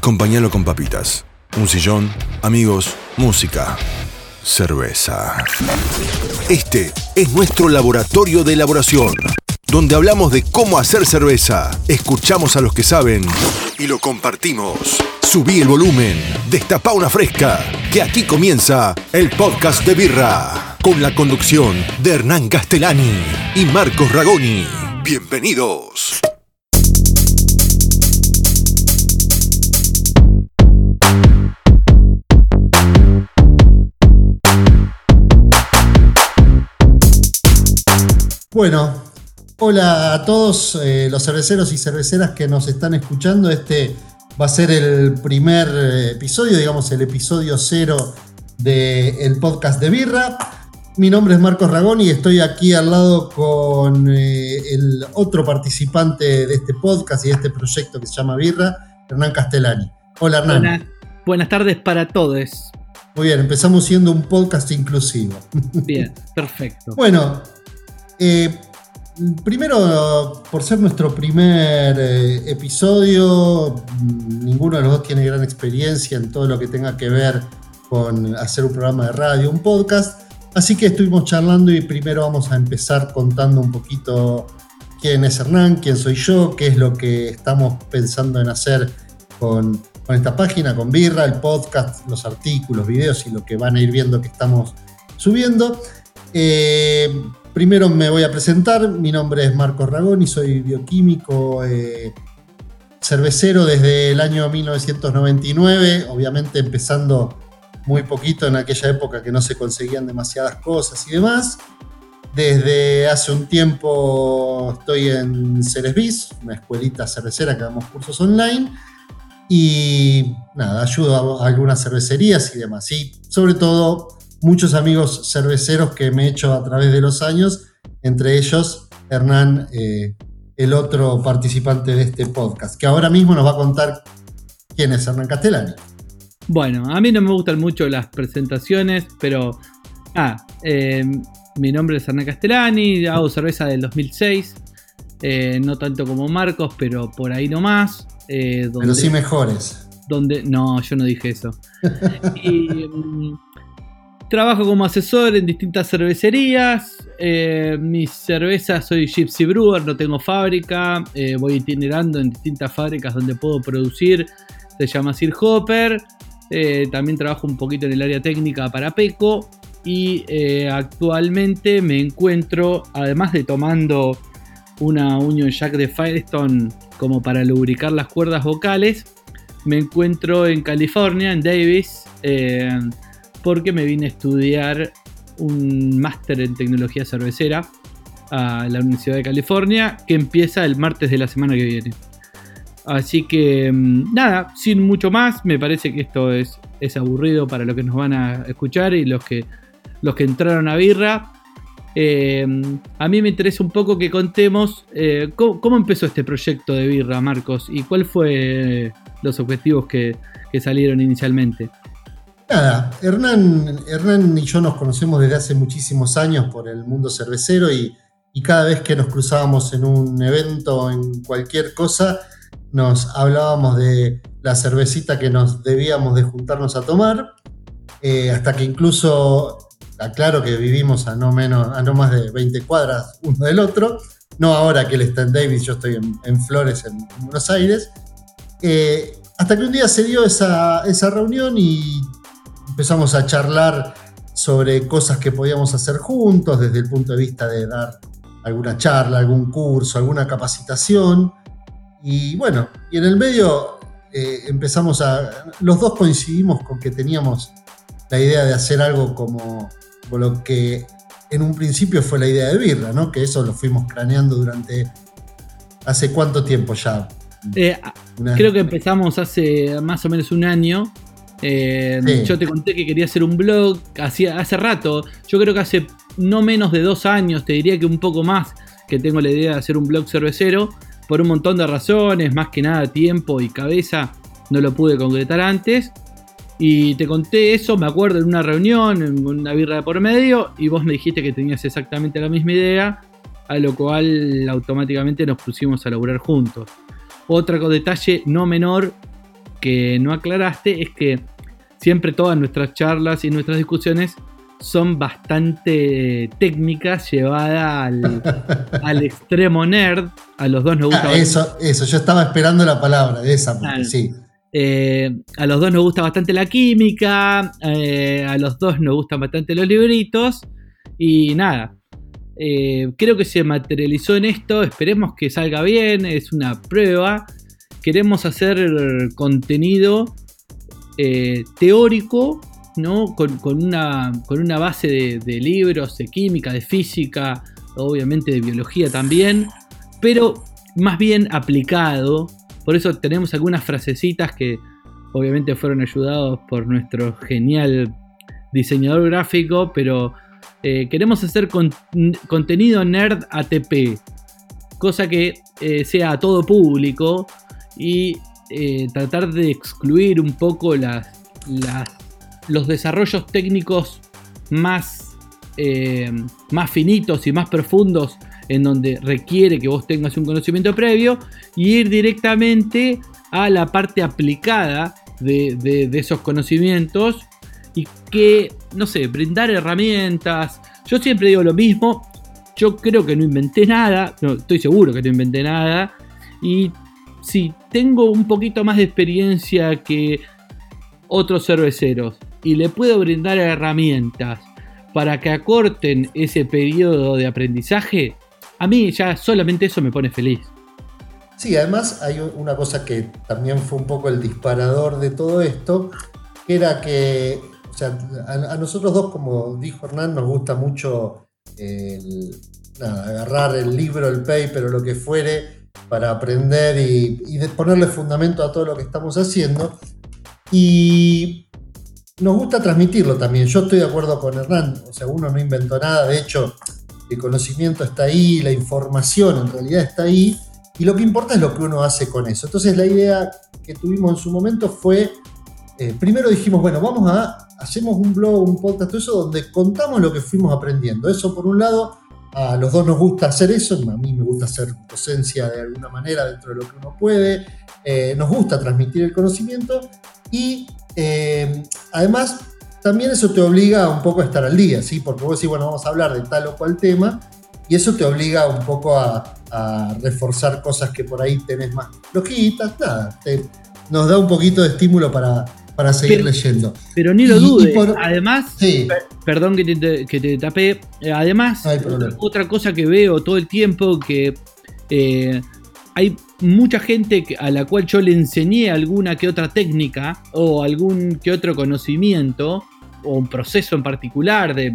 Acompáñalo con papitas, un sillón, amigos, música, cerveza. Este es nuestro laboratorio de elaboración, donde hablamos de cómo hacer cerveza, escuchamos a los que saben y lo compartimos. Subí el volumen, destapa una fresca, que aquí comienza el podcast de Birra, con la conducción de Hernán Castellani y Marcos Ragoni. Bienvenidos. Bueno, hola a todos eh, los cerveceros y cerveceras que nos están escuchando. Este va a ser el primer eh, episodio, digamos el episodio cero del podcast de Birra. Mi nombre es Marcos Ragón y estoy aquí al lado con eh, el otro participante de este podcast y de este proyecto que se llama Birra, Hernán Castellani. Hola Hernán. Buenas, buenas tardes para todos. Muy bien, empezamos siendo un podcast inclusivo. Bien, perfecto. bueno, primero, por ser nuestro primer eh, episodio, mm, ninguno de los dos tiene gran experiencia en todo lo que tenga que ver con hacer un programa de radio, un podcast. Así que estuvimos charlando y primero vamos a empezar contando un poquito quién es Hernán, quién soy yo, qué es lo que estamos pensando en hacer con, con esta página, con Birra, el podcast, los artículos, videos y lo que van a ir viendo que estamos subiendo. Eh, Primero me voy a presentar, mi nombre es Marcos Ragón y soy bioquímico, eh, cervecero desde el año 1999, obviamente empezando muy poquito en aquella época que no se conseguían demasiadas cosas y demás. Desde hace un tiempo estoy en Ceresbis, una escuelita cervecera que damos cursos online. Y nada, ayudo a algunas cervecerías y demás. Y sobre todo muchos amigos cerveceros que me he hecho a través de los años, entre ellos Hernán, eh, el otro participante de este podcast, que ahora mismo nos va a contar quién es Hernán Castellani. Bueno, a mí no me gustan mucho las presentaciones, pero... Ah, eh, mi nombre es Hernán Castellani, hago cerveza del 2006, eh, no tanto como Marcos, pero por ahí nomás. Donde, pero sí mejores. Donde, no, yo no dije eso. y, Trabajo como asesor en distintas cervecerías. Eh, mis cervezas soy Gypsy Brewer, no tengo fábrica. Eh, voy itinerando en distintas fábricas donde puedo producir. Se llama Sir Hopper. Eh, también trabajo un poquito en el área técnica para Peco. Y actualmente me encuentro, además de tomando una Union Jack de Firestone como para lubricar las cuerdas vocales, me encuentro en California, en Davis porque me vine a estudiar un máster en tecnología cervecera a la Universidad de California que empieza el martes de la semana que viene. Así que mm, nada, sin mucho más, me parece que esto es, es aburrido para los que nos van a escuchar y los que, los que entraron a birra. Eh, a mí me interesa un poco que contemos eh, cómo, empezó este proyecto de birra, Marcos, y cuáles fueron los objetivos que salieron inicialmente. Nada, Hernán, Hernán y yo nos conocemos desde hace muchísimos años por el mundo cervecero y, cada vez que nos cruzábamos en un evento, en cualquier cosa, nos hablábamos de la cervecita que nos debíamos de juntarnos a tomar, eh, hasta que incluso, aclaro que vivimos a no, menos, a no más de 20 cuadras uno del otro, no ahora que él está en Davis, yo estoy en, Flores, en, Buenos Aires, eh, hasta que un día se dio esa, esa reunión y empezamos a charlar sobre cosas que podíamos hacer juntos desde el punto de vista de dar alguna charla, algún curso, alguna capacitación. Y bueno, y en el medio eh, empezamos a... Los dos coincidimos con que teníamos la idea de hacer algo como, lo que en un principio fue la idea de Birra, ¿no? Que eso lo fuimos craneando durante... ¿Hace cuánto tiempo ya? Eh, creo que empezamos hace más o menos un año eh, yo te conté que quería hacer un blog hacía, hace rato. Yo creo que hace no menos de dos años, te diría que un poco más, que tengo la idea de hacer un blog cervecero. Por un montón de razones, más que nada tiempo y cabeza, no lo pude concretar antes. Y te conté eso, me acuerdo, en una reunión, en una birra de por medio, y vos me dijiste que tenías exactamente la misma idea, a lo cual automáticamente nos pusimos a laburar juntos. Otro detalle no menor que no aclaraste es que siempre todas nuestras charlas y nuestras discusiones son bastante técnicas, llevadas al, extremo nerd. A los dos nos gusta. Ah, eso, eso, yo estaba esperando la palabra de esa, sí. Eh, a los dos nos gusta bastante la química, eh, a los dos nos gustan bastante los libritos y nada. Eh, creo que se materializó en esto, esperemos que salga bien, es una prueba. Queremos hacer contenido teórico, ¿no? Con, una, con una, base de, de libros, de química, de física, obviamente de biología también, pero más bien aplicado por eso tenemos algunas frasecitas que obviamente fueron ayudados por nuestro genial diseñador gráfico, pero eh, queremos hacer contenido nerd ATP, cosa que eh, sea a todo público y eh, tratar de excluir un poco las, los desarrollos técnicos más, más finitos y más profundos en donde requiere que vos tengas un conocimiento previo y ir directamente a la parte aplicada de, esos conocimientos y que, no sé, brindar herramientas. Yo siempre digo lo mismo, yo creo que no inventé nada, no, estoy seguro que no inventé nada y si tengo un poquito más de experiencia que otros cerveceros y le puedo brindar herramientas para que acorten ese periodo de aprendizaje, a mí ya solamente eso me pone feliz. Sí, además hay una cosa que también fue un poco el disparador de todo esto, que era que, o sea, a, nosotros dos, como dijo Hernán, nos gusta mucho agarrar el libro, el paper o lo que fuere para aprender y, y ponerle fundamento a todo lo que estamos haciendo. Y nos gusta transmitirlo también. Yo estoy de acuerdo con Hernán, o sea, uno no inventó nada, de hecho, el conocimiento está ahí, la información en realidad está ahí, y lo que importa es lo que uno hace con eso. Entonces la idea que tuvimos en su momento fue, eh, primero dijimos, bueno, vamos a, hacemos un blog, un podcast, todo eso, donde contamos lo que fuimos aprendiendo. Eso por un lado, a los dos nos gusta hacer eso, a mí me gusta hacer docencia de alguna manera dentro de lo que uno puede, eh, nos gusta transmitir el conocimiento y eh, además también eso te obliga un poco a estar al día, ¿sí? Porque vos decís, bueno, vamos a hablar de tal o cual tema, y eso te obliga un poco a, reforzar cosas que por ahí tenés más flojitas, nada, nos da un poquito de estímulo para, para seguir leyendo. Pero ni lo dudes, además, perdón que te, que tapé, eh, además, otra cosa que veo todo el tiempo que... Eh, hay mucha gente a la cual yo le enseñé alguna que otra técnica o algún que otro conocimiento o un proceso en particular. De,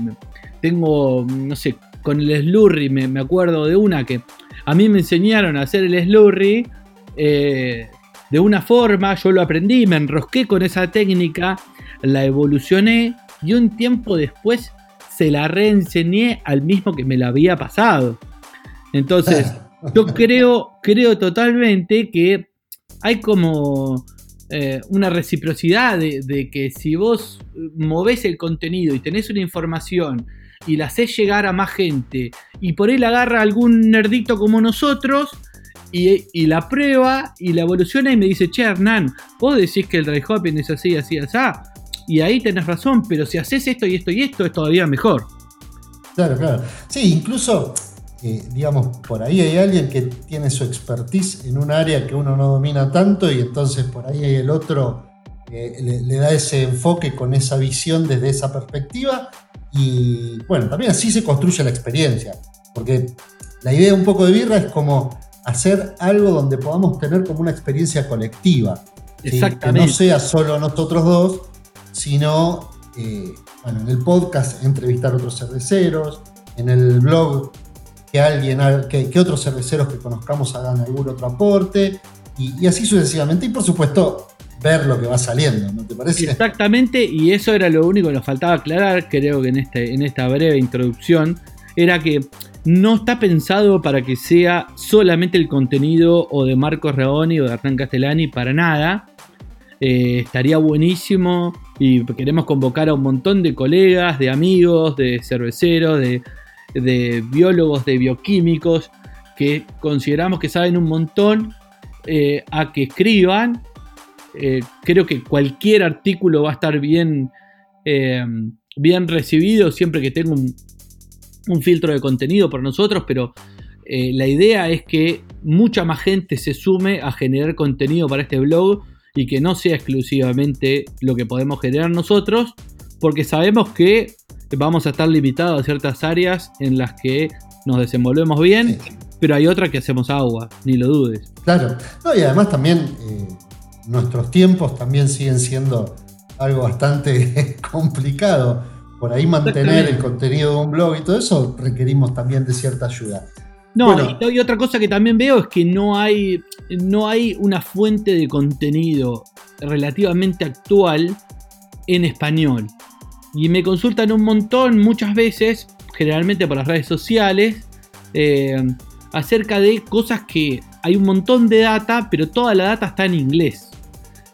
tengo, no sé, con el slurry me, acuerdo de una que a mí me enseñaron a hacer el slurry eh, de una forma, yo lo aprendí, me enrosqué con esa técnica, la evolucioné y un tiempo después se la reenseñé al mismo que me la había pasado. Entonces, yo creo, creo totalmente que hay como eh, una reciprocidad de, que si vos movés el contenido y tenés una información y la haces llegar a más gente y por él agarra algún nerdito como nosotros y, la prueba y la evoluciona y me dice, che Hernán, vos decís que el dry hopping es así, así, así, y ahí tenés razón, pero si haces esto y esto y esto es todavía mejor. Claro, claro. Sí, incluso digamos, por ahí hay alguien que tiene su expertise en un área que uno no domina tanto y entonces por ahí hay el otro eh, le, da ese enfoque con esa visión desde esa perspectiva y bueno, también así se construye la experiencia, porque la idea un poco de birra es como hacer algo donde podamos tener como una experiencia colectiva, que no sea solo nosotros dos, sino eh, bueno, en el podcast entrevistar a otros cerveceros, en el blog que alguien, que, otros cerveceros que conozcamos hagan algún otro aporte y, así sucesivamente. Y por supuesto, ver lo que va saliendo, ¿no te parece? Exactamente, y eso era lo único que nos faltaba aclarar, creo que en, este, en esta breve introducción, era que no está pensado para que sea solamente el contenido o de Marcos Reoni o de Hernán Castellani, para nada. Eh, estaría buenísimo y queremos convocar a un montón de colegas, de amigos, de cerveceros, de biólogos, de bioquímicos, que consideramos que saben un montón, eh, a que escriban eh, creo que cualquier artículo va a estar bien, bien recibido siempre que tenga un, un filtro de contenido por nosotros, pero eh, la idea es que mucha más gente se sume a generar contenido para este blog y que no sea exclusivamente lo que podemos generar nosotros, porque sabemos que vamos a estar limitados a ciertas áreas en las que nos desenvolvemos bien, pero hay otras que hacemos agua, ni lo dudes. Claro, y además también eh, nuestros tiempos también siguen siendo algo bastante complicado. Por ahí mantener el contenido de un blog y todo eso requerimos también de cierta ayuda. No, y, otra cosa que también veo es que no hay, no hay una fuente de contenido relativamente actual en español. Y me consultan un montón, muchas veces, generalmente por las redes sociales, eh, acerca de cosas que hay un montón de data, pero toda la data está en inglés.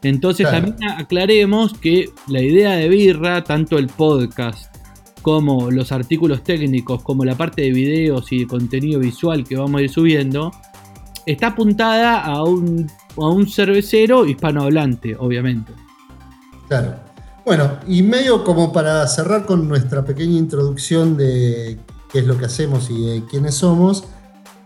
Entonces también aclaremos que la idea de Birra, tanto el podcast como los artículos técnicos, como la parte de videos y de contenido visual que vamos a ir subiendo, está apuntada a un, a un cervecero hispanohablante, obviamente. Claro. Bueno, y medio como para cerrar con nuestra pequeña introducción de qué es lo que hacemos y de quiénes somos,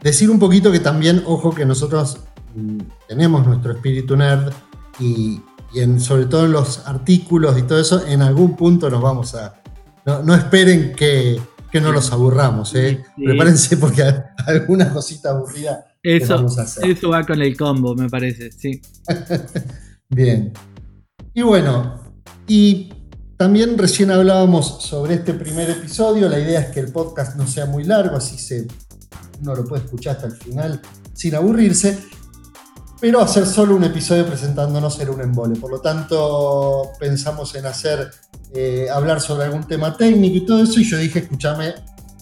decir un poquito que también, ojo, que nosotros mm, tenemos nuestro espíritu nerd y, en, sobre todo en los artículos y todo eso, en algún punto nos vamos a, no, esperen que, no los aburramos, ¿eh? Prepárense porque alguna cosita aburrida eso, vamos a hacer. Eso va con el combo, me parece, sí. Bien. Y bueno, y también recién hablábamos sobre este primer episodio. La idea es que el podcast no sea muy largo, así se, uno lo puede escuchar hasta el final sin aburrirse pero hacer solo un episodio presentándonos era un embole. Por lo tanto, pensamos en hacer, eh, hablar sobre algún tema técnico y todo eso. Y yo dije, escúchame,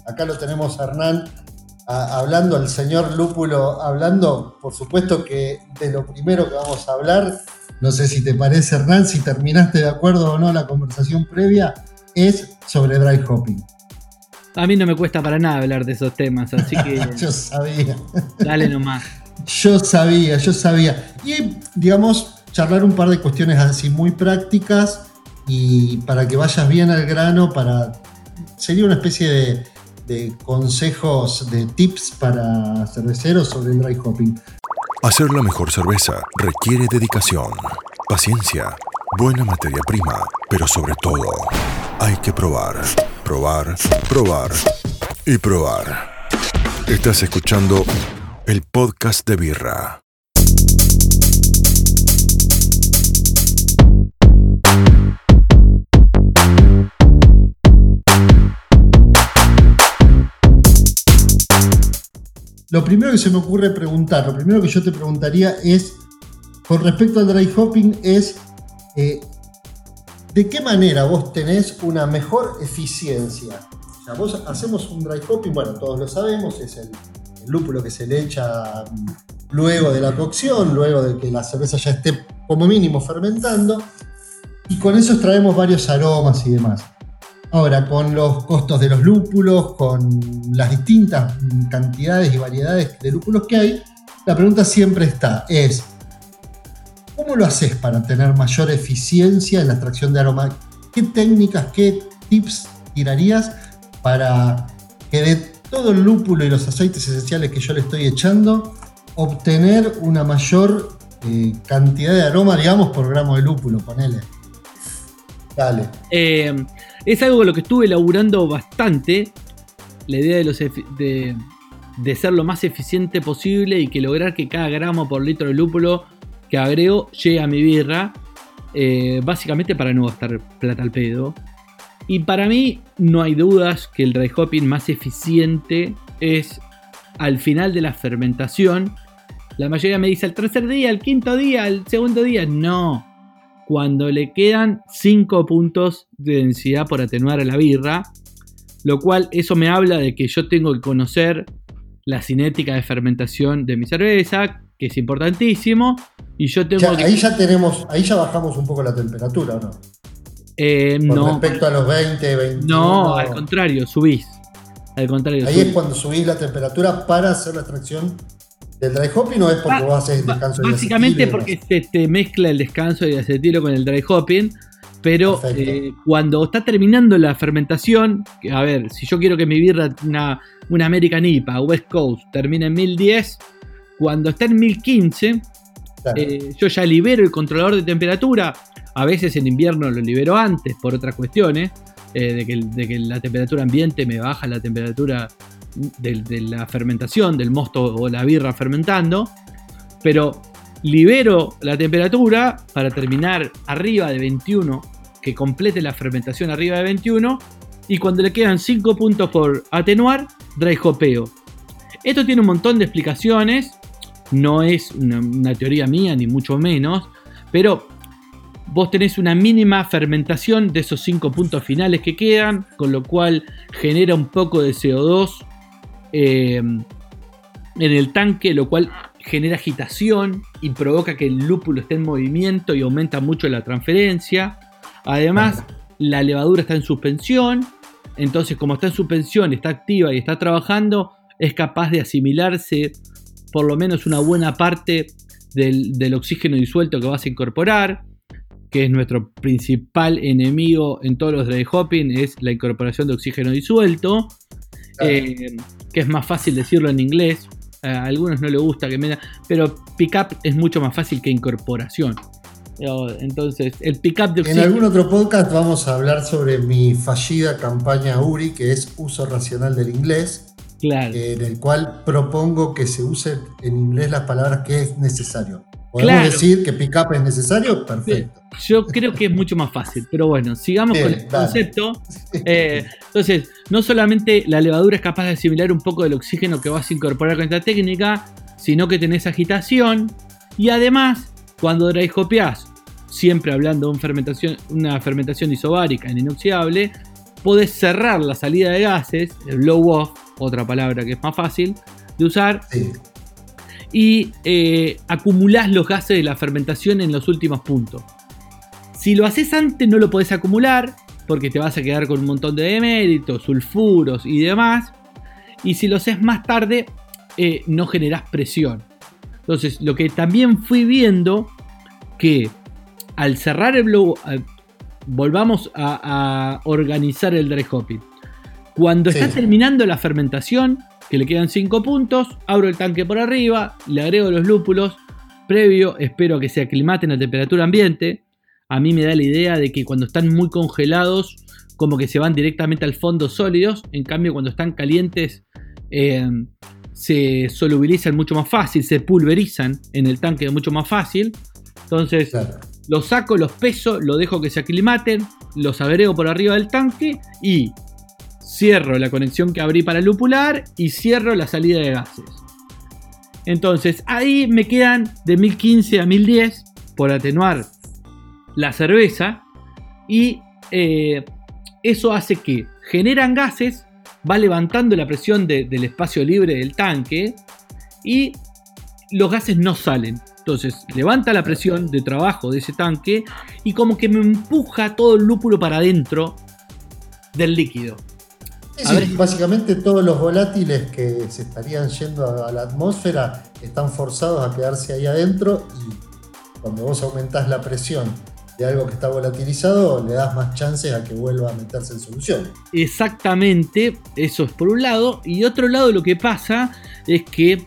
acá lo tenemos a Hernán hablando, al señor Lúpulo hablando, por supuesto que de lo primero que vamos a hablar, no sé si te parece Hernán, si terminaste de acuerdo o no la conversación previa, es sobre dry hopping. A mí no me cuesta para nada hablar de esos temas, así que... yo sabía. Dale nomás. Yo sabía, yo sabía. Y digamos, charlar un par de cuestiones así muy prácticas y para que vayas bien al grano, para sería una especie de, de consejos, de tips para cerveceros sobre el dry hopping. Hacer la mejor cerveza requiere dedicación, paciencia, buena materia prima, pero sobre todo hay que probar, probar, probar y probar. Estás escuchando el podcast de Birra. Lo primero que se me ocurre preguntar, lo primero que yo te preguntaría es, con respecto al dry hopping, es eh, ¿de qué manera vos tenés una mejor eficiencia? O sea, vos hacemos un dry hopping, bueno, todos lo sabemos, es el el lúpulo que se le echa luego de la cocción, luego de que la cerveza ya esté como mínimo fermentando. Y con eso extraemos varios aromas y demás. Ahora, con los costos de los lúpulos, con las distintas cantidades y variedades de lúpulos que hay, la pregunta siempre está, es, ¿cómo lo haces para tener mayor eficiencia en la extracción de aromas? ¿Qué técnicas, qué tips tirarías para que de todo el lúpulo y los aceites esenciales que yo le estoy echando, obtener una mayor eh, cantidad de aroma, digamos, por gramo de lúpulo, ponele. Dale. Eh, es algo con lo que estuve elaborando bastante. La idea de, ser lo más eficiente posible y que lograr que cada gramo por litro de lúpulo que agrego llegue a mi birra. Eh, básicamente para no gastar plata al pedo. Y para mí no hay dudas que el dry hopping más eficiente es al final de la fermentación. La mayoría me dice el tercer día, el quinto día, el segundo día. No. Cuando le quedan 5 puntos de densidad por atenuar a la birra. Lo cual eso me habla de que yo tengo que conocer la cinética de fermentación de mi cerveza, que es importantísimo. Y yo tengo Ahí ya tenemos, ahí ya bajamos un poco la temperatura, ¿no? Eh, Con no. respecto a los 20, 21. No, al contrario, subís. Al contrario. Ahí es cuando subís la temperatura para hacer la extracción ¿El dry hopping no es porque Ba- vos haces el descanso de Básicamente porque se te mezcla el descanso de acetilo con el dry hopping. Pero eh, cuando está terminando la fermentación, a ver, si yo quiero que mi birra, una, una American IPA West Coast, termine en 1010, cuando está en 1015, Claro. eh, yo ya libero el controlador de temperatura. A veces en invierno lo libero antes por otras cuestiones, eh, de, que, la temperatura ambiente me baja la temperatura de, la fermentación, del mosto o la birra fermentando. Pero libero la temperatura para terminar arriba de 21, que complete la fermentación arriba de 21. Y cuando le quedan 5 puntos por atenuar, dry hopeo. Esto tiene un montón de explicaciones. No es una teoría mía, ni mucho menos. Pero vos tenés una mínima fermentación de esos 5 puntos finales que quedan. Con lo cual genera un poco de CO2 eh, en el tanque. Lo cual genera agitación y provoca que el lúpulo esté en movimiento y aumenta mucho la transferencia. Además, la levadura está en suspensión. Entonces, como está en suspensión, está activa y está trabajando, es capaz de asimilarse por lo menos una buena parte del oxígeno disuelto que vas a incorporar, que es nuestro principal enemigo en todos los dry hopping, es la incorporación de oxígeno disuelto, Claro. eh, que es más fácil decirlo en inglés. A algunos no les gusta que me da, pero pickup es mucho más fácil que incorporación. Eh, Entonces, el pickup de En oxígeno. algún otro podcast vamos a hablar sobre mi fallida campaña URI, que es uso racional del inglés, Claro. en el cual propongo que se use en inglés las palabras que es necesario. ¿Podemos Claro. decir que pick up es necesario? Perfecto. Yo creo que es mucho más fácil, pero bueno, sigamos con el concepto. Eh, entonces, no solamente la levadura es capaz de asimilar un poco del oxígeno que vas a incorporar con esta técnica, sino que tenés agitación y además, cuando dry hopeás, siempre hablando de un fermentación, una fermentación isobárica en inoxidable, podés cerrar la salida de gases, el blow off, otra palabra que es más fácil de usar, Sí. Y eh, acumulás los gases de la fermentación en los últimos puntos. Si lo haces antes no lo podés acumular porque te vas a quedar con un montón de deméritos, sulfuros y demás. Y si lo haces más tarde eh, no generás presión. Entonces lo que también fui viendo que al cerrar el blow, al- volvamos a, a organizar el dry hopping. Cuando Sí. está terminando la fermentación, que le quedan 5 puntos, abro el tanque por arriba, le agrego los lúpulos, previo, espero que se aclimaten a temperatura ambiente. A mí me da la idea de que cuando están muy congelados, como que se van directamente al fondo sólidos, en cambio cuando están calientes, eh, se solubilizan mucho más fácil, se pulverizan en el tanque mucho más fácil. Entonces, Claro. los saco, los peso, lo dejo que se aclimaten, los agrego por arriba del tanque y cierro la conexión que abrí para lupular y cierro la salida de gases. Entonces ahí me quedan de 1015 a 1010 por atenuar la cerveza y eh, eso hace que generan gases, va levantando la presión de- del espacio libre del tanque y los gases no salen. Entonces levanta la presión de trabajo de ese tanque y como que me empuja todo el lúpulo para adentro del líquido. Sí, A sí, ver. básicamente todos los volátiles que se estarían yendo a, a la atmósfera están forzados a quedarse ahí adentro y cuando vos aumentás la presión de algo que está volatilizado, le das más chances a que vuelva a meterse en solución. Exactamente, eso es por un lado. Y otro lado lo que pasa es que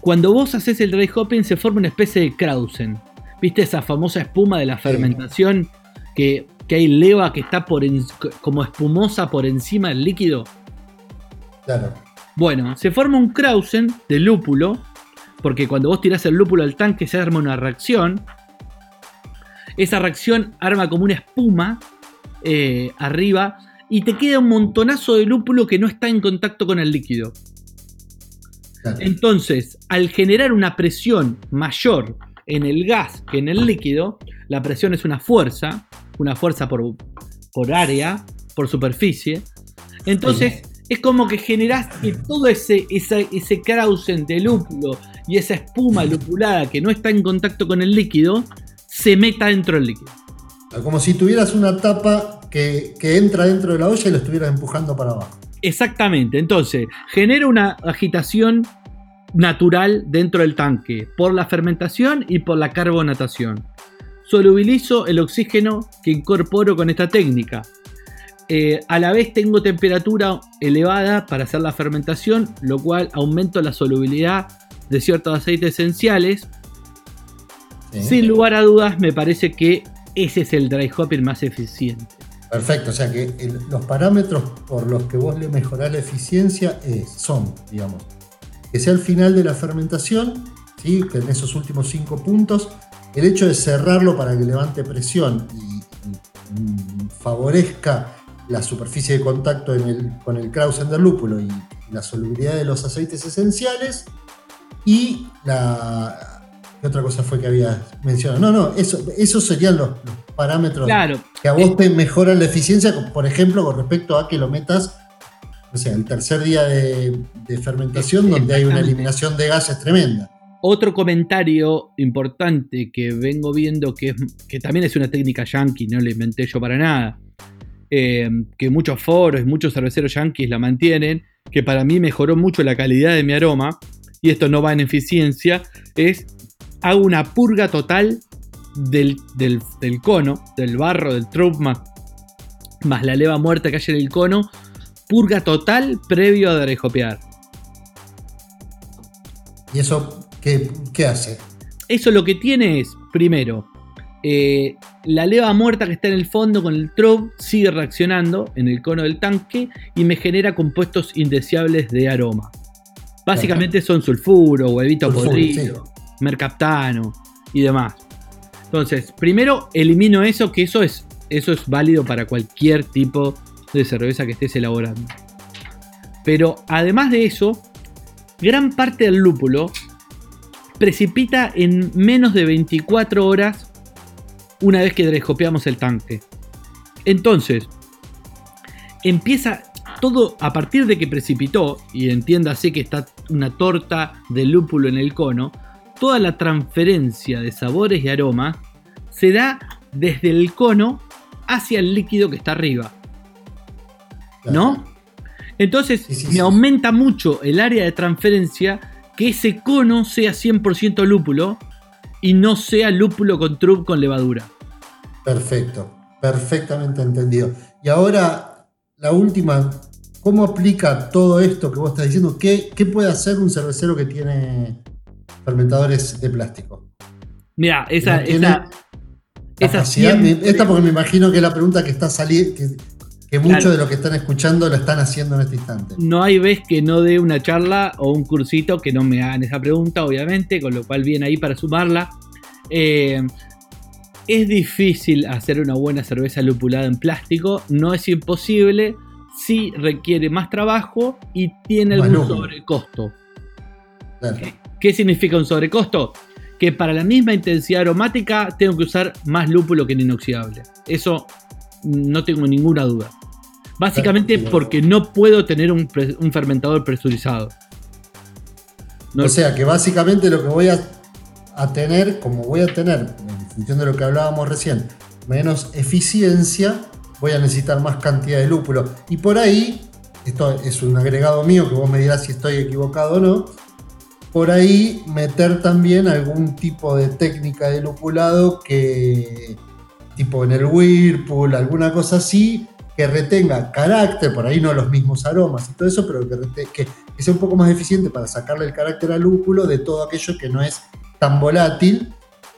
cuando vos haces el dry hopping se forma una especie de Krausen. ¿Viste esa famosa espuma de la fermentación que, que hay leva que está por en- como espumosa por encima del líquido? Claro. Bueno, se forma un Krausen de lúpulo, porque cuando vos tirás el lúpulo al tanque se arma una reacción. Esa reacción arma como una espuma eh, arriba y te queda un montonazo de lúpulo que no está en contacto con el líquido. claro. Entonces, al generar una presión mayor en el gas que en el líquido, la presión es una fuerza, una fuerza por, por área, por superficie. Entonces, es como que generás que todo ese, ese, ese Krausen de lúpulo y esa espuma lupulada que no está en contacto con el líquido, se meta dentro del líquido. Como si tuvieras una tapa que, que entra dentro de la olla y lo estuvieras empujando para abajo. Exactamente, entonces genera una agitación natural dentro del tanque por la fermentación y por la carbonatación. Solubilizo el oxígeno que incorporo con esta técnica. Eh, a la vez tengo temperatura elevada para hacer la fermentación, lo cual aumento la solubilidad de ciertos aceites esenciales. Sin lugar a dudas, me parece que ese es el dry hopping más eficiente. Perfecto, o sea que los parámetros por los que vos le mejorás la eficiencia son, digamos, que sea al final de la fermentación, ¿sí? que en esos últimos cinco puntos, el hecho de cerrarlo para que levante presión y, favorezca la superficie de contacto con el Krausender lúpulo y la solubilidad de los aceites esenciales y la ¿Qué otra cosa fue que había mencionado? No, no, eso, esos serían los, parámetros que a vos te mejoran la eficiencia, por ejemplo, con respecto a que lo metas, o sea, el tercer día de, fermentación, donde hay una eliminación de gases tremenda. Otro comentario importante que vengo viendo, que, que también es una técnica yankee, no lo inventé yo para nada, eh, que muchos foros muchos cerveceros yankees la mantienen, que para mí mejoró mucho la calidad de mi aroma, y esto no va en eficiencia, es hago una purga total del, cono, del barro, del trupma, más la leva muerta que hay en el cono, purga total previo a drejopear. ¿Y eso qué, hace? Eso lo que tiene es, primero, eh, la leva muerta que está en el fondo con el trop sigue reaccionando en el cono del tanque y me genera compuestos indeseables de aroma. Básicamente son sulfuro, huevito podrido mercaptano y demás. Entonces, primero elimino eso, que eso es, eso es válido para cualquier tipo de cerveza que estés elaborando. Pero además de eso, gran parte del lúpulo precipita en menos de 24 horas una vez que descopiamos el tanque. Entonces, empieza todo a partir de que precipitó, y entiéndase que está una torta de lúpulo en el cono, toda la transferencia de sabores y aromas se da desde el cono hacia el líquido que está arriba. ¿No? Entonces me aumenta mucho el área de transferencia que ese cono sea 100% lúpulo y no sea lúpulo con trup con levadura. Perfecto, perfectamente entendido. Y ahora la última, ¿cómo aplica todo esto que vos estás diciendo? ¿Qué, qué puede hacer un cervecero que tiene fermentadores de plástico. Mira, esa, esa, esta porque me imagino que es la pregunta que está saliendo, que, muchos de los que están escuchando lo están haciendo en este instante. No hay vez que no dé una charla o un cursito que no me hagan esa pregunta, obviamente, con lo cual viene ahí para sumarla. Eh, es difícil hacer una buena cerveza lupulada en plástico, no es imposible, sí requiere más trabajo y tiene algún sobrecosto. Claro. ¿Qué significa un sobrecosto? Que para la misma intensidad aromática tengo que usar más lúpulo que el inoxidable. Eso no tengo ninguna duda. Básicamente porque no puedo tener un, fermentador presurizado. O sea que básicamente lo que voy a, a, tener, como voy a tener, en función de lo que hablábamos recién, menos eficiencia, voy a necesitar más cantidad de lúpulo. Y por ahí, esto es un agregado mío que vos me dirás si estoy equivocado o no, por ahí meter también algún tipo de técnica de lupulado que, tipo en el Whirlpool, alguna cosa así, que retenga carácter, por ahí no los mismos aromas y todo eso, pero que, sea un poco más eficiente para sacarle el carácter al lúpulo de todo aquello que no es tan volátil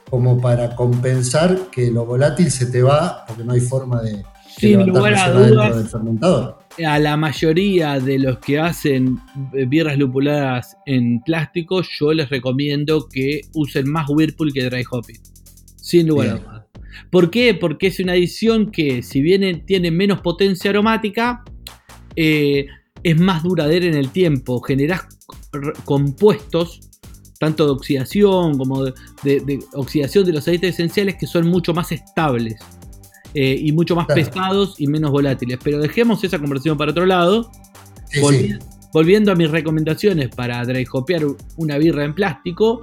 como para compensar que lo volátil se te va porque no hay forma de, Sin lugar a dudas, del fermentador a la mayoría de los que hacen eh, birras lupuladas en plástico, yo les recomiendo que usen más Whirlpool que Dry Hopping. Sin lugar a dudas. ¿Por qué? Porque es una adición que, si bien tiene menos potencia aromática, eh, es más duradera en el tiempo. Generás compuestos, tanto de oxidación como de, de oxidación de los aceites esenciales, que son mucho más estables. Eh, y mucho más pesados y menos volátiles. Pero dejemos esa conversación para otro lado. Volviendo a mis recomendaciones para dry una birra en plástico,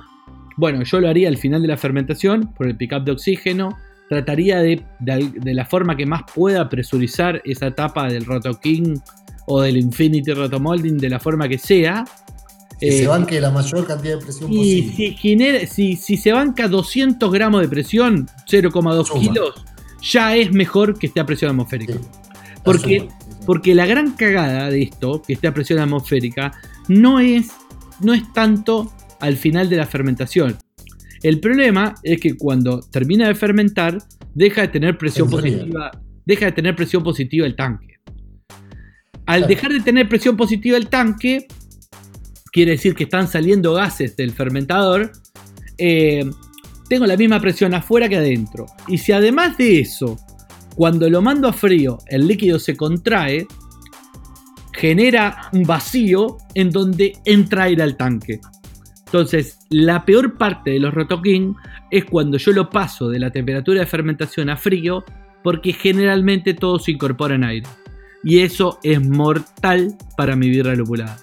bueno, yo lo haría al final de la fermentación por el pickup de oxígeno. Trataría de, de, la forma que más pueda presurizar esa etapa del Roto King o del Infinity Rotomolding de la forma que sea. Que se banque la mayor cantidad de presión y posible. Si, si, se banca 200 gramos de presión, 0,2 kilos, ya es mejor que esté a presión atmosférica. Porque, porque la gran cagada de esto, que esté a presión atmosférica, no es, no es tanto al final de la fermentación. El problema es que cuando termina de fermentar, deja de tener presión positiva. Deja de tener presión positiva el tanque. Al dejar de tener presión positiva el tanque, quiere decir que están saliendo gases del fermentador. Eh, tengo la misma presión afuera que adentro. Y si además de eso, cuando lo mando a frío, el líquido se contrae, genera un vacío en donde entra aire al tanque. Entonces, la peor parte de los rotoquín es cuando yo lo paso de la temperatura de fermentación a frío, porque generalmente todo se incorpora en aire. Y eso es mortal para mi birra lupulada.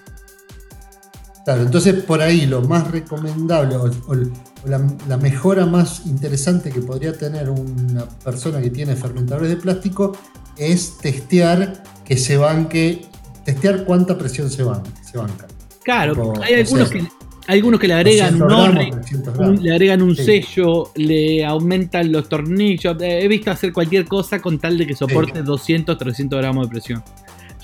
Claro, entonces por ahí lo más recomendable o, la, mejora más interesante que podría tener una persona que tiene fermentadores de plástico es testear que se banque, testear cuánta presión se, banca. Se banca. Claro, hay algunos que algunos que le agregan un, le agregan un sello, le aumentan los tornillos. He visto hacer cualquier cosa con tal de que soporte 200, 300 gramos de presión.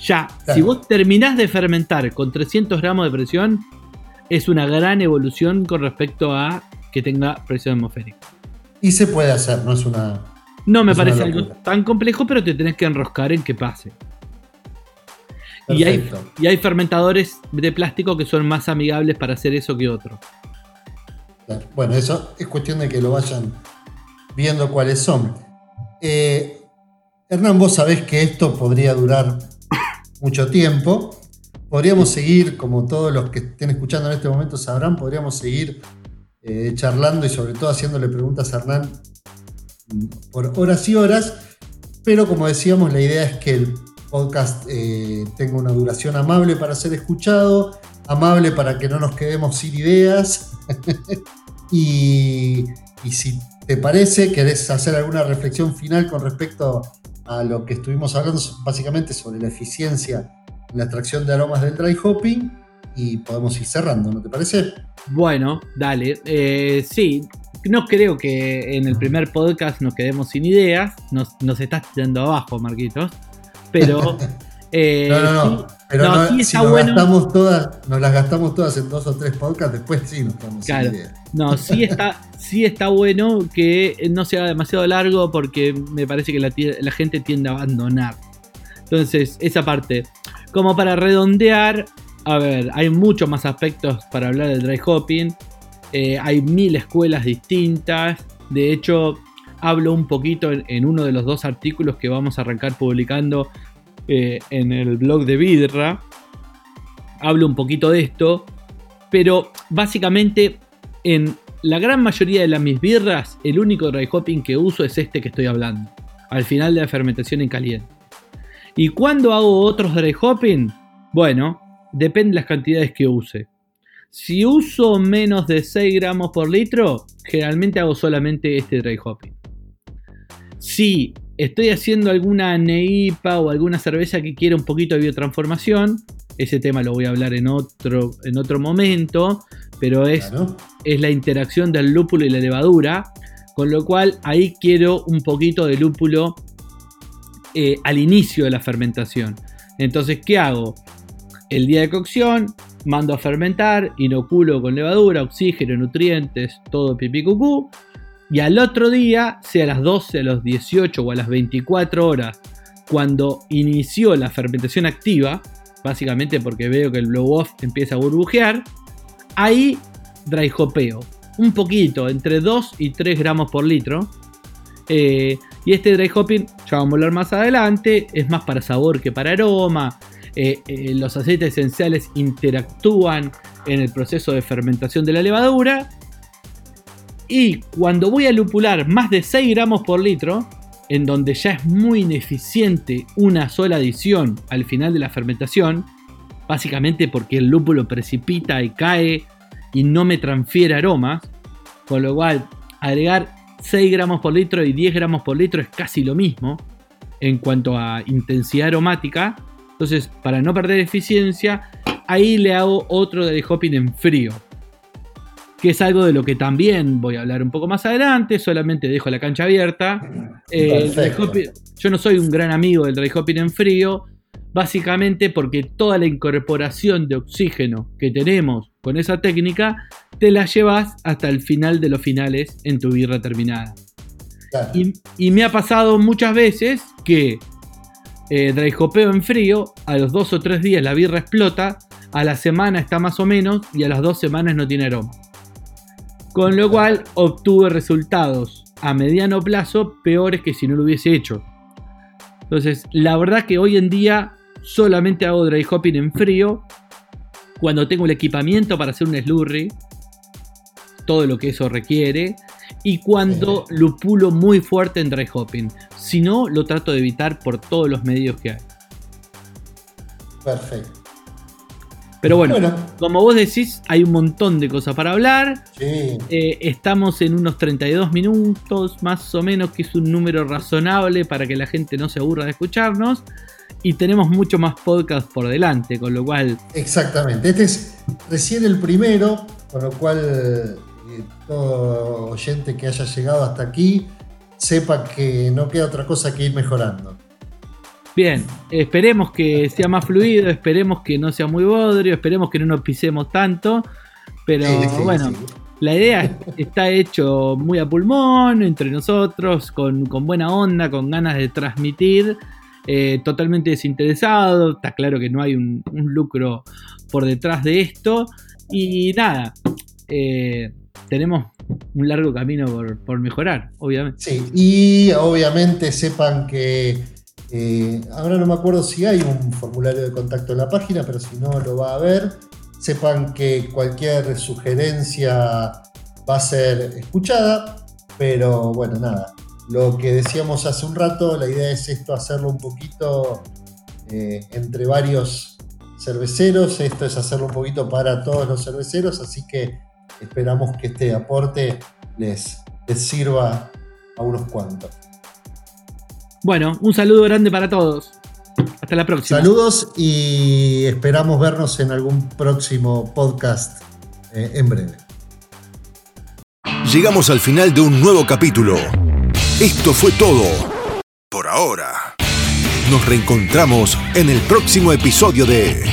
Ya, si vos terminás de fermentar con 300 gramos de presión, es una gran evolución con respecto a que tenga presión atmosférica. Y se puede hacer, no es una. No me parece algo tan complejo, pero te tenés que enroscar en que pase. Y hay, fermentadores de plástico que son más amigables para hacer eso que otros. Bueno, eso es cuestión de que lo vayan viendo cuáles son. Eh, Hernán, vos sabés que esto podría durar mucho tiempo. Podríamos seguir, como todos los que estén escuchando en este momento sabrán, podríamos seguir eh, charlando y sobre todo haciéndole preguntas a Hernán por horas y horas. Pero como decíamos, la idea es que el podcast eh, tenga una duración amable para ser escuchado, amable para que no nos quedemos sin ideas. y, si te parece, querés hacer alguna reflexión final con respecto a lo que estuvimos hablando básicamente sobre la eficiencia en la extracción de aromas del dry hopping y podemos ir cerrando, ¿no te parece? Bueno, dale. Eh, sí, no creo que en el primer podcast nos quedemos sin ideas. Nos, nos estás tirando abajo, Marquitos pero... Eh, no, no, no. Pero no, si nos, gastamos todas, nos las gastamos todas en dos o tres podcasts, después sí nos quedamos claro. No, sí está, sí está bueno que no sea demasiado largo porque me parece que la, gente tiende a abandonar. Entonces, esa parte. Como para redondear, a ver, hay muchos más aspectos para hablar del dry hopping. Eh, hay mil escuelas distintas. De hecho, hablo un poquito en, uno de los dos artículos que vamos a arrancar publicando eh, en el blog de Vidra. Hablo un poquito de esto, pero básicamente en la gran mayoría de las mis birras, el único dry hopping que uso es este que estoy hablando, al final de la fermentación en caliente. ¿Y cuando hago otros dry hopping? Bueno, depende de las cantidades que use. Si uso menos de 6 gramos por litro, generalmente hago solamente este dry hopping. Si estoy haciendo alguna neipa o alguna cerveza que quiera un poquito de biotransformación, ese tema lo voy a hablar en otro, en otro momento, pero es, es la interacción del lúpulo y la levadura, con lo cual ahí quiero un poquito de lúpulo eh, al inicio de la fermentación. Entonces, ¿qué hago? El día de cocción, mando a fermentar, inoculo con levadura, oxígeno, nutrientes, todo pipí cucú y al otro día, sea a las 12, a las 18 o a las 24 horas, cuando inició la fermentación activa, básicamente porque veo que el blow off empieza a burbujear, ahí dry hopeo. Un poquito, entre 2 y 3 gramos por litro. Eh, y este dry hopping, ya vamos a hablar más adelante, es más para sabor que para aroma. Eh, eh, los aceites esenciales interactúan en el proceso de fermentación de la levadura y cuando voy a lupular más de 6 gramos por litro, en donde ya es muy ineficiente una sola adición al final de la fermentación, básicamente porque el lúpulo precipita y cae y no me transfiere aromas, con lo cual agregar 6 gramos por litro y 10 gramos por litro es casi lo mismo en cuanto a intensidad aromática. Entonces, para no perder eficiencia, ahí le hago otro dry hopping en frío. Que es algo de lo que también voy a hablar un poco más adelante. Solamente dejo la cancha abierta. Eh, el hopping- yo no soy un gran amigo del dry hopping en frío. Básicamente porque toda la incorporación de oxígeno que tenemos con esa técnica te la llevas hasta el final de los finales en tu birra terminada. Claro. Y, y me ha pasado muchas veces que eh, dry hopeo en frío, a los dos o tres días la birra explota, a la semana está más o menos y a las dos semanas no tiene aroma. Con lo cual obtuve resultados a mediano plazo peores que si no lo hubiese hecho. Entonces, la verdad que hoy en día solamente hago dry hopping en frío cuando tengo el equipamiento para hacer un slurry, todo lo que eso requiere, y cuando lo pulo muy fuerte en dry hopping. Si no, lo trato de evitar por todos los medios que hay. Perfecto. Pero bueno, Bueno. como vos decís, hay un montón de cosas para hablar. Sí. Eh, estamos en unos 32 minutos, más o menos, que es un número razonable para que la gente no se aburra de escucharnos. Y tenemos mucho más podcast por delante, con lo cual, Exactamente. Este es recién el primero, con lo cual eh, todo oyente que haya llegado hasta aquí sepa que no queda otra cosa que ir mejorando. Bien, esperemos que sea más fluido, esperemos que no sea muy bodrio, esperemos que no nos pisemos tanto. Pero Sí, sí, bueno, sí. La idea está hecho muy a pulmón, entre nosotros, con, con buena onda, con ganas de transmitir, eh, totalmente desinteresado. Está claro que no hay un, un lucro por detrás de esto. Y nada, eh, tenemos un largo camino por, por mejorar, obviamente. Sí, y obviamente sepan que eh, ahora no me acuerdo si hay un formulario de contacto en la página, pero si no lo va a haber. Sepan que cualquier sugerencia va a ser escuchada, pero bueno, nada. Lo que decíamos hace un rato, la idea es esto hacerlo un poquito eh, entre varios cerveceros. Esto es hacerlo un poquito para todos los cerveceros, así que esperamos que este aporte les sirva a unos cuantos. Bueno, un saludo grande para todos. Hasta la próxima. Saludos y esperamos vernos en algún próximo podcast eh, en breve. Llegamos al final de un nuevo capítulo. Esto fue todo. Por ahora. Nos reencontramos en el próximo episodio de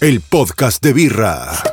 El Podcast de Birra.